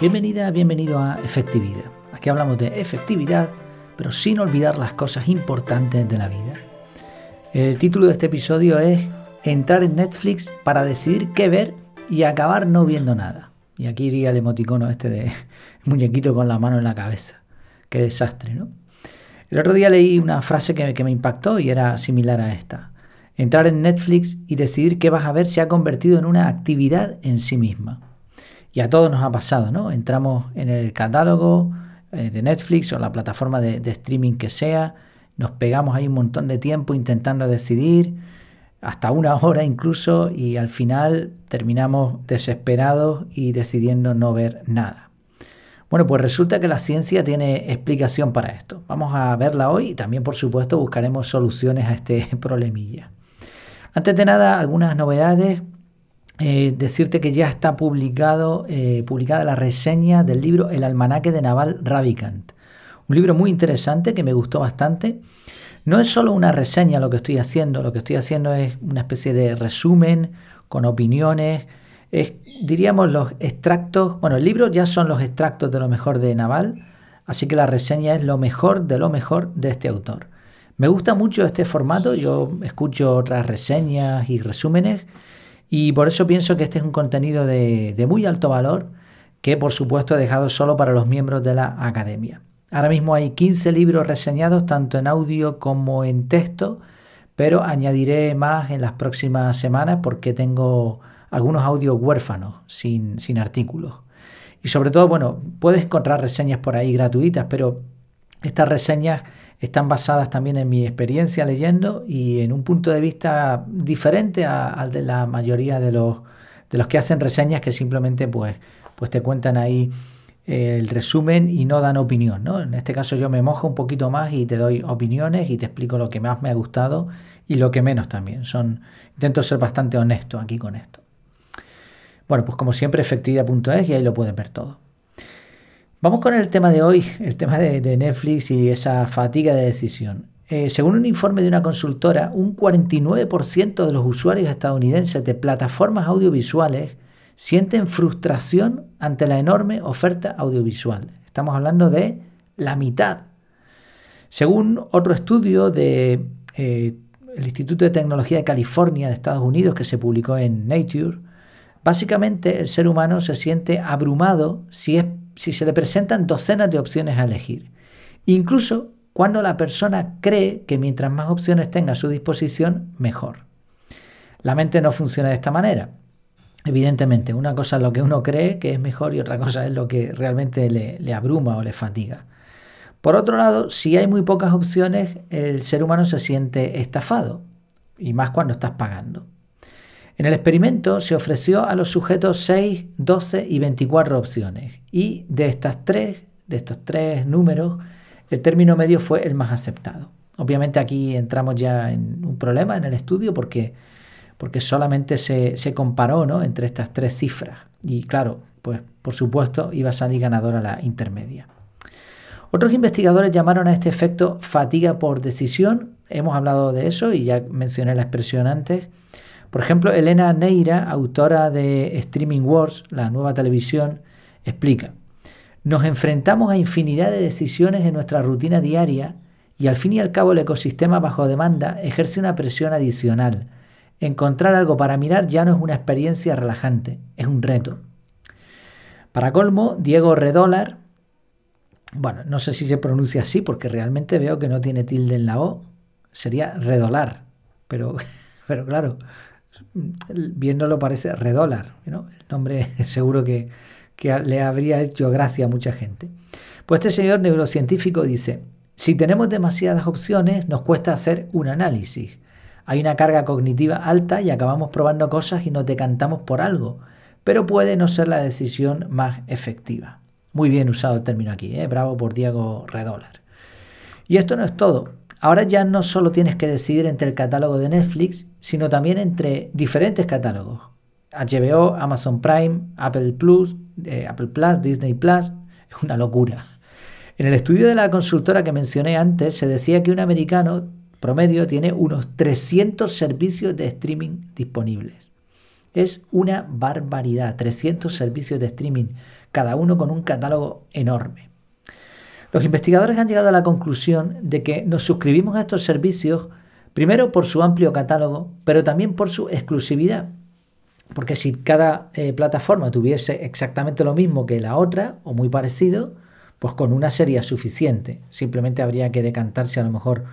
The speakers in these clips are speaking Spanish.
Bienvenida, bienvenido a Efectividad. Aquí hablamos de efectividad, pero sin olvidar las cosas importantes de la vida. El título de este episodio es Entrar en Netflix para decidir qué ver y acabar no viendo nada. Y aquí iría el emoticono este de muñequito con la mano en la cabeza. Qué desastre, ¿no? El otro día leí una frase que, que me impactó y era similar a esta. Entrar en Netflix y decidir qué vas a ver se ha convertido en una actividad en sí misma. Y a todos nos ha pasado, ¿no? Entramos en el catálogo eh, de Netflix o la plataforma de, de streaming que sea, nos pegamos ahí un montón de tiempo intentando decidir, hasta una hora incluso, y al final terminamos desesperados y decidiendo no ver nada. Bueno, pues resulta que la ciencia tiene explicación para esto. Vamos a verla hoy y también, por supuesto, buscaremos soluciones a este problemilla. Antes de nada, algunas novedades eh, decirte que ya está publicado, eh, publicada la reseña del libro El almanaque de Naval Ravikant. Un libro muy interesante que me gustó bastante. No es solo una reseña lo que estoy haciendo, lo que estoy haciendo es una especie de resumen con opiniones. Es, diríamos los extractos, bueno, el libro ya son los extractos de lo mejor de Naval, así que la reseña es lo mejor de lo mejor de este autor. Me gusta mucho este formato, yo escucho otras reseñas y resúmenes y por eso pienso que este es un contenido de, muy alto valor que por supuesto he dejado solo para los miembros de la academia. Ahora mismo hay 15 libros reseñados tanto en audio como en texto, pero añadiré más en las próximas semanas porque tengo algunos audios huérfanos sin, sin artículos. Y sobre todo, bueno, puedes encontrar reseñas por ahí gratuitas, pero estas reseñas están basadas también en mi experiencia leyendo y en un punto de vista diferente al de la mayoría de los, de los que hacen reseñas que simplemente pues, pues te cuentan ahí eh, el resumen y no dan opinión. ¿no? En este caso yo me mojo un poquito más y te doy opiniones y te explico lo que más me ha gustado y lo que menos también. Son, intento ser bastante honesto aquí con esto. Bueno, pues como siempre, efectividad.es y ahí lo puedes ver todo. Vamos con el tema de hoy, el tema de, Netflix y esa fatiga de decisión. Eh, según un informe de una consultora, un 49% de los usuarios estadounidenses de plataformas audiovisuales sienten frustración ante la enorme oferta audiovisual. Estamos hablando de la mitad. Según otro estudio de, eh, Instituto de Tecnología de California de Estados Unidos que se publicó en Nature, básicamente el ser humano se siente abrumado si es si se le presentan docenas de opciones a elegir. Incluso cuando la persona cree que mientras más opciones tenga a su disposición, mejor. La mente no funciona de esta manera. Evidentemente, una cosa es lo que uno cree que es mejor y otra cosa es lo que realmente le, abruma o le fatiga. Por otro lado, si hay muy pocas opciones, el ser humano se siente estafado, y más cuando estás pagando. En el experimento se ofreció a los sujetos 6, 12 y 24 opciones y de estas tres, de estos tres números, el término medio fue el más aceptado. Obviamente aquí entramos ya en un problema en el estudio porque, porque solamente se, se comparó ¿no? entre estas tres cifras y claro, pues por supuesto iba a salir ganadora la intermedia. Otros investigadores llamaron a este efecto fatiga por decisión, hemos hablado de eso y ya mencioné la expresión antes, por ejemplo, Elena Neira, autora de Streaming Wars, la nueva televisión, explica, nos enfrentamos a infinidad de decisiones en nuestra rutina diaria y al fin y al cabo el ecosistema bajo demanda ejerce una presión adicional. Encontrar algo para mirar ya no es una experiencia relajante, es un reto. Para colmo, Diego Redolar, bueno, no sé si se pronuncia así porque realmente veo que no tiene tilde en la O, sería redolar, pero, pero claro, viéndolo parece Redólar, ¿no? el nombre seguro que, que le habría hecho gracia a mucha gente. Pues este señor neurocientífico dice, si tenemos demasiadas opciones nos cuesta hacer un análisis. Hay una carga cognitiva alta y acabamos probando cosas y nos decantamos por algo, pero puede no ser la decisión más efectiva. Muy bien usado el término aquí, ¿eh? bravo por Diego Redólar. Y esto no es todo. Ahora ya no solo tienes que decidir entre el catálogo de Netflix, sino también entre diferentes catálogos. HBO, Amazon Prime, Apple Plus, eh, Apple Plus, Disney Plus. Es una locura. En el estudio de la consultora que mencioné antes se decía que un americano promedio tiene unos 300 servicios de streaming disponibles. Es una barbaridad, 300 servicios de streaming cada uno con un catálogo enorme. Los investigadores han llegado a la conclusión de que nos suscribimos a estos servicios primero por su amplio catálogo, pero también por su exclusividad. Porque si cada eh, plataforma tuviese exactamente lo mismo que la otra, o muy parecido, pues con una sería suficiente. Simplemente habría que decantarse a lo mejor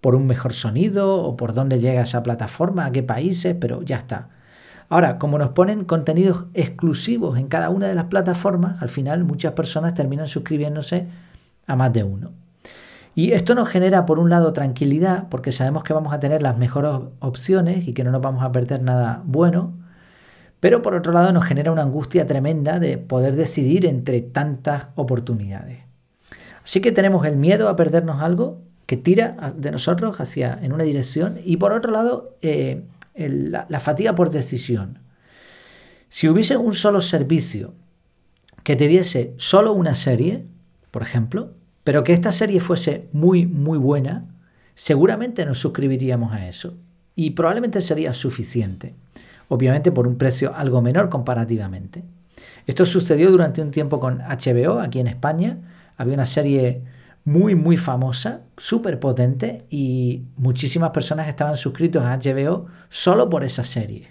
por un mejor sonido o por dónde llega esa plataforma, a qué países, pero ya está. Ahora, como nos ponen contenidos exclusivos en cada una de las plataformas, al final muchas personas terminan suscribiéndose a más de uno. Y esto nos genera, por un lado, tranquilidad, porque sabemos que vamos a tener las mejores opciones y que no nos vamos a perder nada bueno. Pero por otro lado nos genera una angustia tremenda de poder decidir entre tantas oportunidades. Así que tenemos el miedo a perdernos algo que tira de nosotros hacia en una dirección y por otro lado eh, la, la fatiga por decisión. Si hubiese un solo servicio que te diese solo una serie, por ejemplo, pero que esta serie fuese muy, muy buena, seguramente nos suscribiríamos a eso. Y probablemente sería suficiente obviamente por un precio algo menor comparativamente. Esto sucedió durante un tiempo con HBO aquí en España. Había una serie muy, muy famosa, súper potente y muchísimas personas estaban suscritos a HBO solo por esa serie.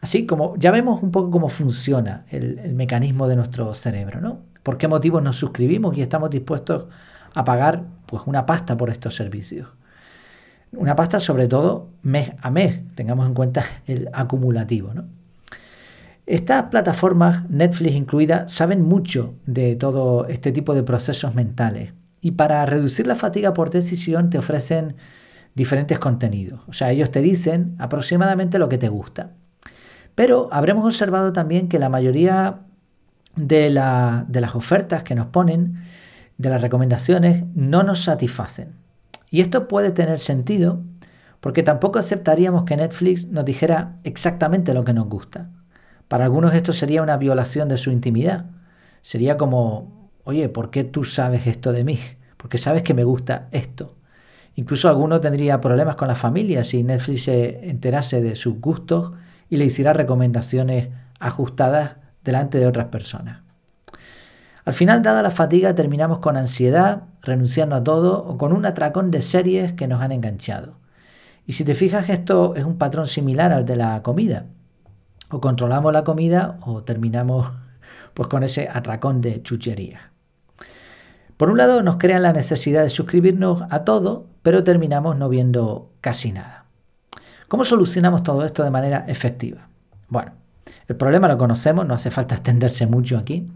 Así como ya vemos un poco cómo funciona el, el mecanismo de nuestro cerebro, ¿no? ¿Por qué motivos nos suscribimos y estamos dispuestos a pagar pues, una pasta por estos servicios? Una pasta sobre todo mes a mes, tengamos en cuenta el acumulativo. Estas plataformas, Netflix incluida, saben mucho de todo este tipo de procesos mentales y para reducir la fatiga por decisión te ofrecen diferentes contenidos. O sea, ellos te dicen aproximadamente lo que te gusta. Pero habremos observado también que la mayoría de, las ofertas que nos ponen, de las recomendaciones, no nos satisfacen. Y esto puede tener sentido porque tampoco aceptaríamos que Netflix nos dijera exactamente lo que nos gusta. Para algunos esto sería una violación de su intimidad. Sería como, oye, ¿por qué tú sabes esto de mí? Porque sabes que me gusta esto. Incluso alguno tendría problemas con la familia si Netflix se enterase de sus gustos y le hiciera recomendaciones ajustadas delante de otras personas. Al final, dada la fatiga, terminamos con ansiedad, renunciando a todo o con un atracón de series que nos han enganchado. Y si te fijas, esto es un patrón similar al de la comida. O controlamos la comida o terminamos pues con ese atracón de chucherías. Por un lado, nos crean la necesidad de suscribirnos a todo, pero terminamos no viendo casi nada. ¿Cómo solucionamos todo esto de manera efectiva? Bueno, el problema lo conocemos, no hace falta extenderse mucho aquí.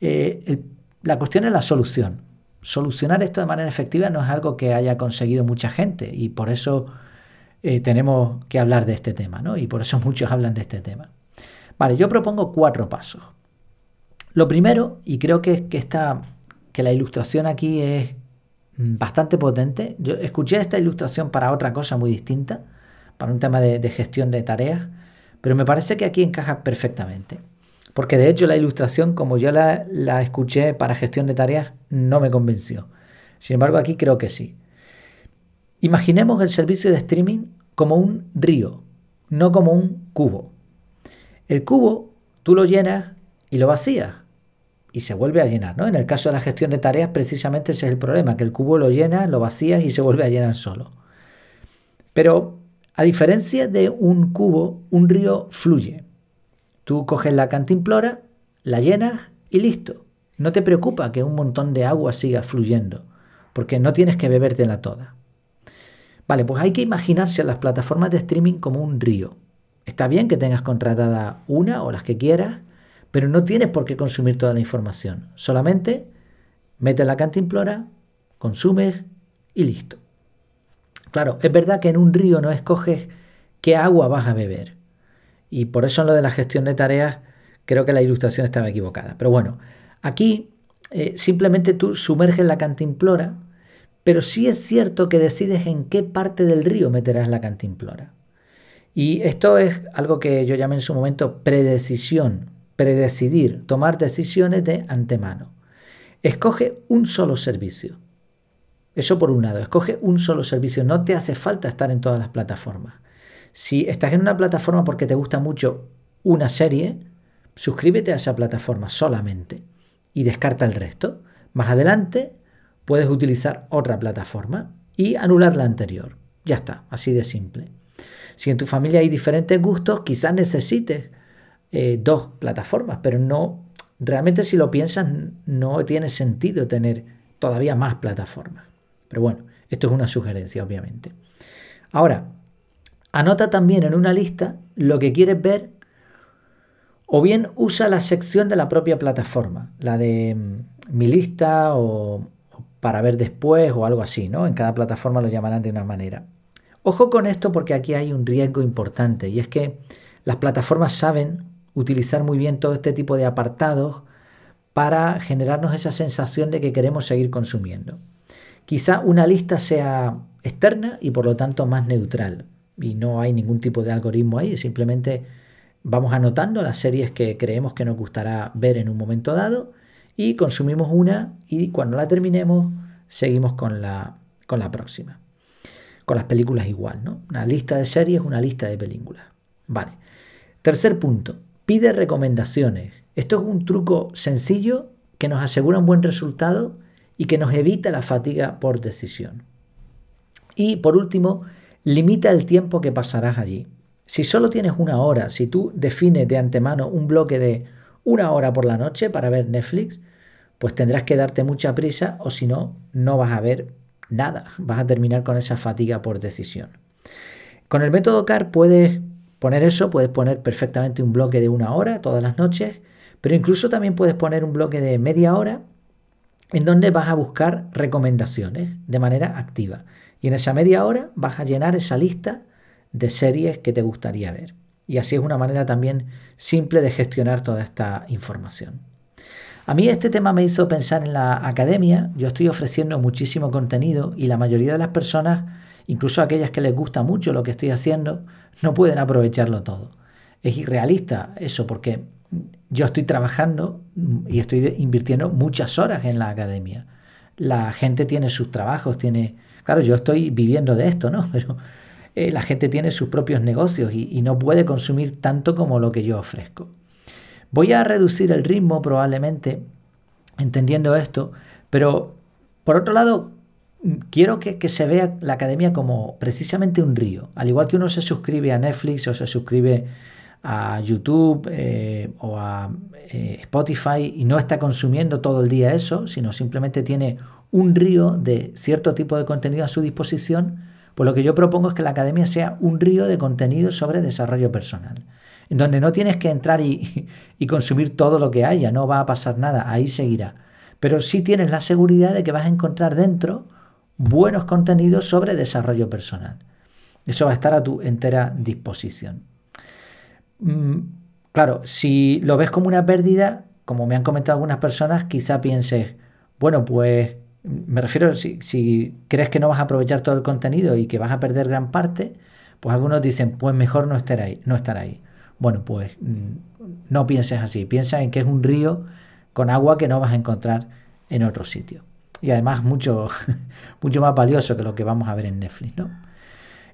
Eh, la cuestión es la solución. Solucionar esto de manera efectiva no es algo que haya conseguido mucha gente y por eso eh, tenemos que hablar de este tema, ¿no? Y por eso muchos hablan de este tema. Vale, yo propongo cuatro pasos. Lo primero, y creo que, que, que la ilustración aquí es bastante potente. Yo escuché esta ilustración para otra cosa muy distinta, para un tema de gestión de tareas, pero me parece que aquí encaja perfectamente. Porque de hecho la ilustración, como yo la, escuché para gestión de tareas, no me convenció. Sin embargo, aquí creo que sí. Imaginemos el servicio de streaming como un río, no como un cubo. El cubo tú lo llenas y lo vacías y se vuelve a llenar. ¿no? En el caso de la gestión de tareas, precisamente ese es el problema, que el cubo lo llenas, lo vacías y se vuelve a llenar solo. Pero a diferencia de un cubo, un río fluye. Tú coges la cantimplora, la llenas y listo. No te preocupa que un montón de agua siga fluyendo, porque no tienes que bebértela toda. Vale, pues hay que imaginarse a las plataformas de streaming como un río. Está bien que tengas contratada una o las que quieras, pero no tienes por qué consumir toda la información. Solamente metes la cantimplora, consumes y listo. Claro, es verdad que en un río no escoges qué agua vas a beber. Y por eso en lo de la gestión de tareas creo que la ilustración estaba equivocada. Pero bueno, aquí eh, simplemente tú sumerges la cantimplora, pero sí es cierto que decides en qué parte del río meterás la cantimplora. Y esto es algo que yo llamé en su momento predecisión, predecidir, tomar decisiones de antemano. Escoge un solo servicio. Eso por un lado, escoge un solo servicio, no te hace falta estar en todas las plataformas. Si estás en una plataforma porque te gusta mucho una serie, suscríbete a esa plataforma solamente y descarta el resto. Más adelante puedes utilizar otra plataforma y anular la anterior. Ya está, así de simple. Si en tu familia hay diferentes gustos, quizás necesites eh, dos plataformas, pero no, realmente si lo piensas, no tiene sentido tener todavía más plataformas. Pero bueno, esto es una sugerencia, obviamente. Ahora, anota también en una lista lo que quieres ver o bien usa la sección de la propia plataforma, la de mm, mi lista o para ver después o algo así, ¿no? En cada plataforma lo llamarán de una manera. Ojo con esto porque aquí hay un riesgo importante y es que las plataformas saben utilizar muy bien todo este tipo de apartados para generarnos esa sensación de que queremos seguir consumiendo. Quizá una lista sea externa y por lo tanto más neutral y no hay ningún tipo de algoritmo ahí, simplemente vamos anotando las series que creemos que nos gustará ver en un momento dado y consumimos una y cuando la terminemos seguimos con la, con la próxima con las películas igual, ¿no? Una lista de series, una lista de películas. Vale. Tercer punto, pide recomendaciones. Esto es un truco sencillo que nos asegura un buen resultado y que nos evita la fatiga por decisión. Y por último, limita el tiempo que pasarás allí. Si solo tienes una hora, si tú defines de antemano un bloque de una hora por la noche para ver Netflix, pues tendrás que darte mucha prisa o si no, no vas a ver nada, vas a terminar con esa fatiga por decisión. Con el método CAR puedes poner eso, puedes poner perfectamente un bloque de una hora todas las noches, pero incluso también puedes poner un bloque de media hora en donde vas a buscar recomendaciones de manera activa. Y en esa media hora vas a llenar esa lista de series que te gustaría ver. Y así es una manera también simple de gestionar toda esta información. A mí este tema me hizo pensar en la academia. Yo estoy ofreciendo muchísimo contenido y la mayoría de las personas, incluso aquellas que les gusta mucho lo que estoy haciendo, no pueden aprovecharlo todo. Es irrealista eso porque yo estoy trabajando y estoy invirtiendo muchas horas en la academia. La gente tiene sus trabajos, tiene... Claro, yo estoy viviendo de esto, ¿no? Pero eh, la gente tiene sus propios negocios y no puede consumir tanto como lo que yo ofrezco. Voy a reducir el ritmo probablemente, entendiendo esto, pero por otro lado, quiero que, se vea la academia como precisamente un río. Al igual que uno se suscribe a Netflix o se suscribe a YouTube eh, o a eh, Spotify y no está consumiendo todo el día eso, sino simplemente tiene un río de cierto tipo de contenido a su disposición, pues lo que yo propongo es que la academia sea un río de contenido sobre desarrollo personal en donde no tienes que entrar y, consumir todo lo que haya, no va a pasar nada, ahí seguirá. Pero sí tienes la seguridad de que vas a encontrar dentro buenos contenidos sobre desarrollo personal. Eso va a estar a tu entera disposición. Mm, claro, si lo ves como una pérdida, como me han comentado algunas personas, quizá pienses, bueno, pues me refiero, si, si, crees que no vas a aprovechar todo el contenido y que vas a perder gran parte, pues algunos dicen, pues mejor no estar ahí. No estar ahí. Bueno, pues mm, no pienses así, piensa en que es un río con agua que no vas a encontrar en otro sitio. Y además mucho, mucho más valioso que lo que vamos a ver en Netflix, ¿no?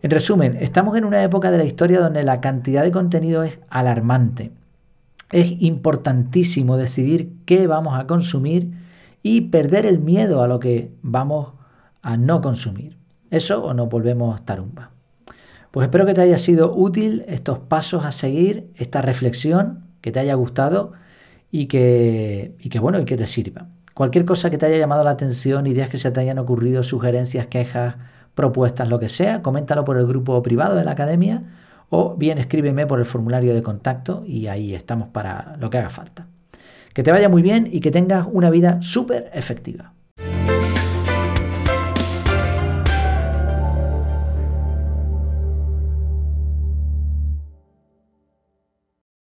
En resumen, estamos en una época de la historia donde la cantidad de contenido es alarmante. Es importantísimo decidir qué vamos a consumir y perder el miedo a lo que vamos a no consumir. Eso o nos volvemos tarumba. Pues espero que te haya sido útil estos pasos a seguir, esta reflexión, que te haya gustado y que, y que bueno, y que te sirva. Cualquier cosa que te haya llamado la atención, ideas que se te hayan ocurrido, sugerencias, quejas, propuestas, lo que sea, coméntalo por el grupo privado de la academia o bien escríbeme por el formulario de contacto y ahí estamos para lo que haga falta. Que te vaya muy bien y que tengas una vida súper efectiva.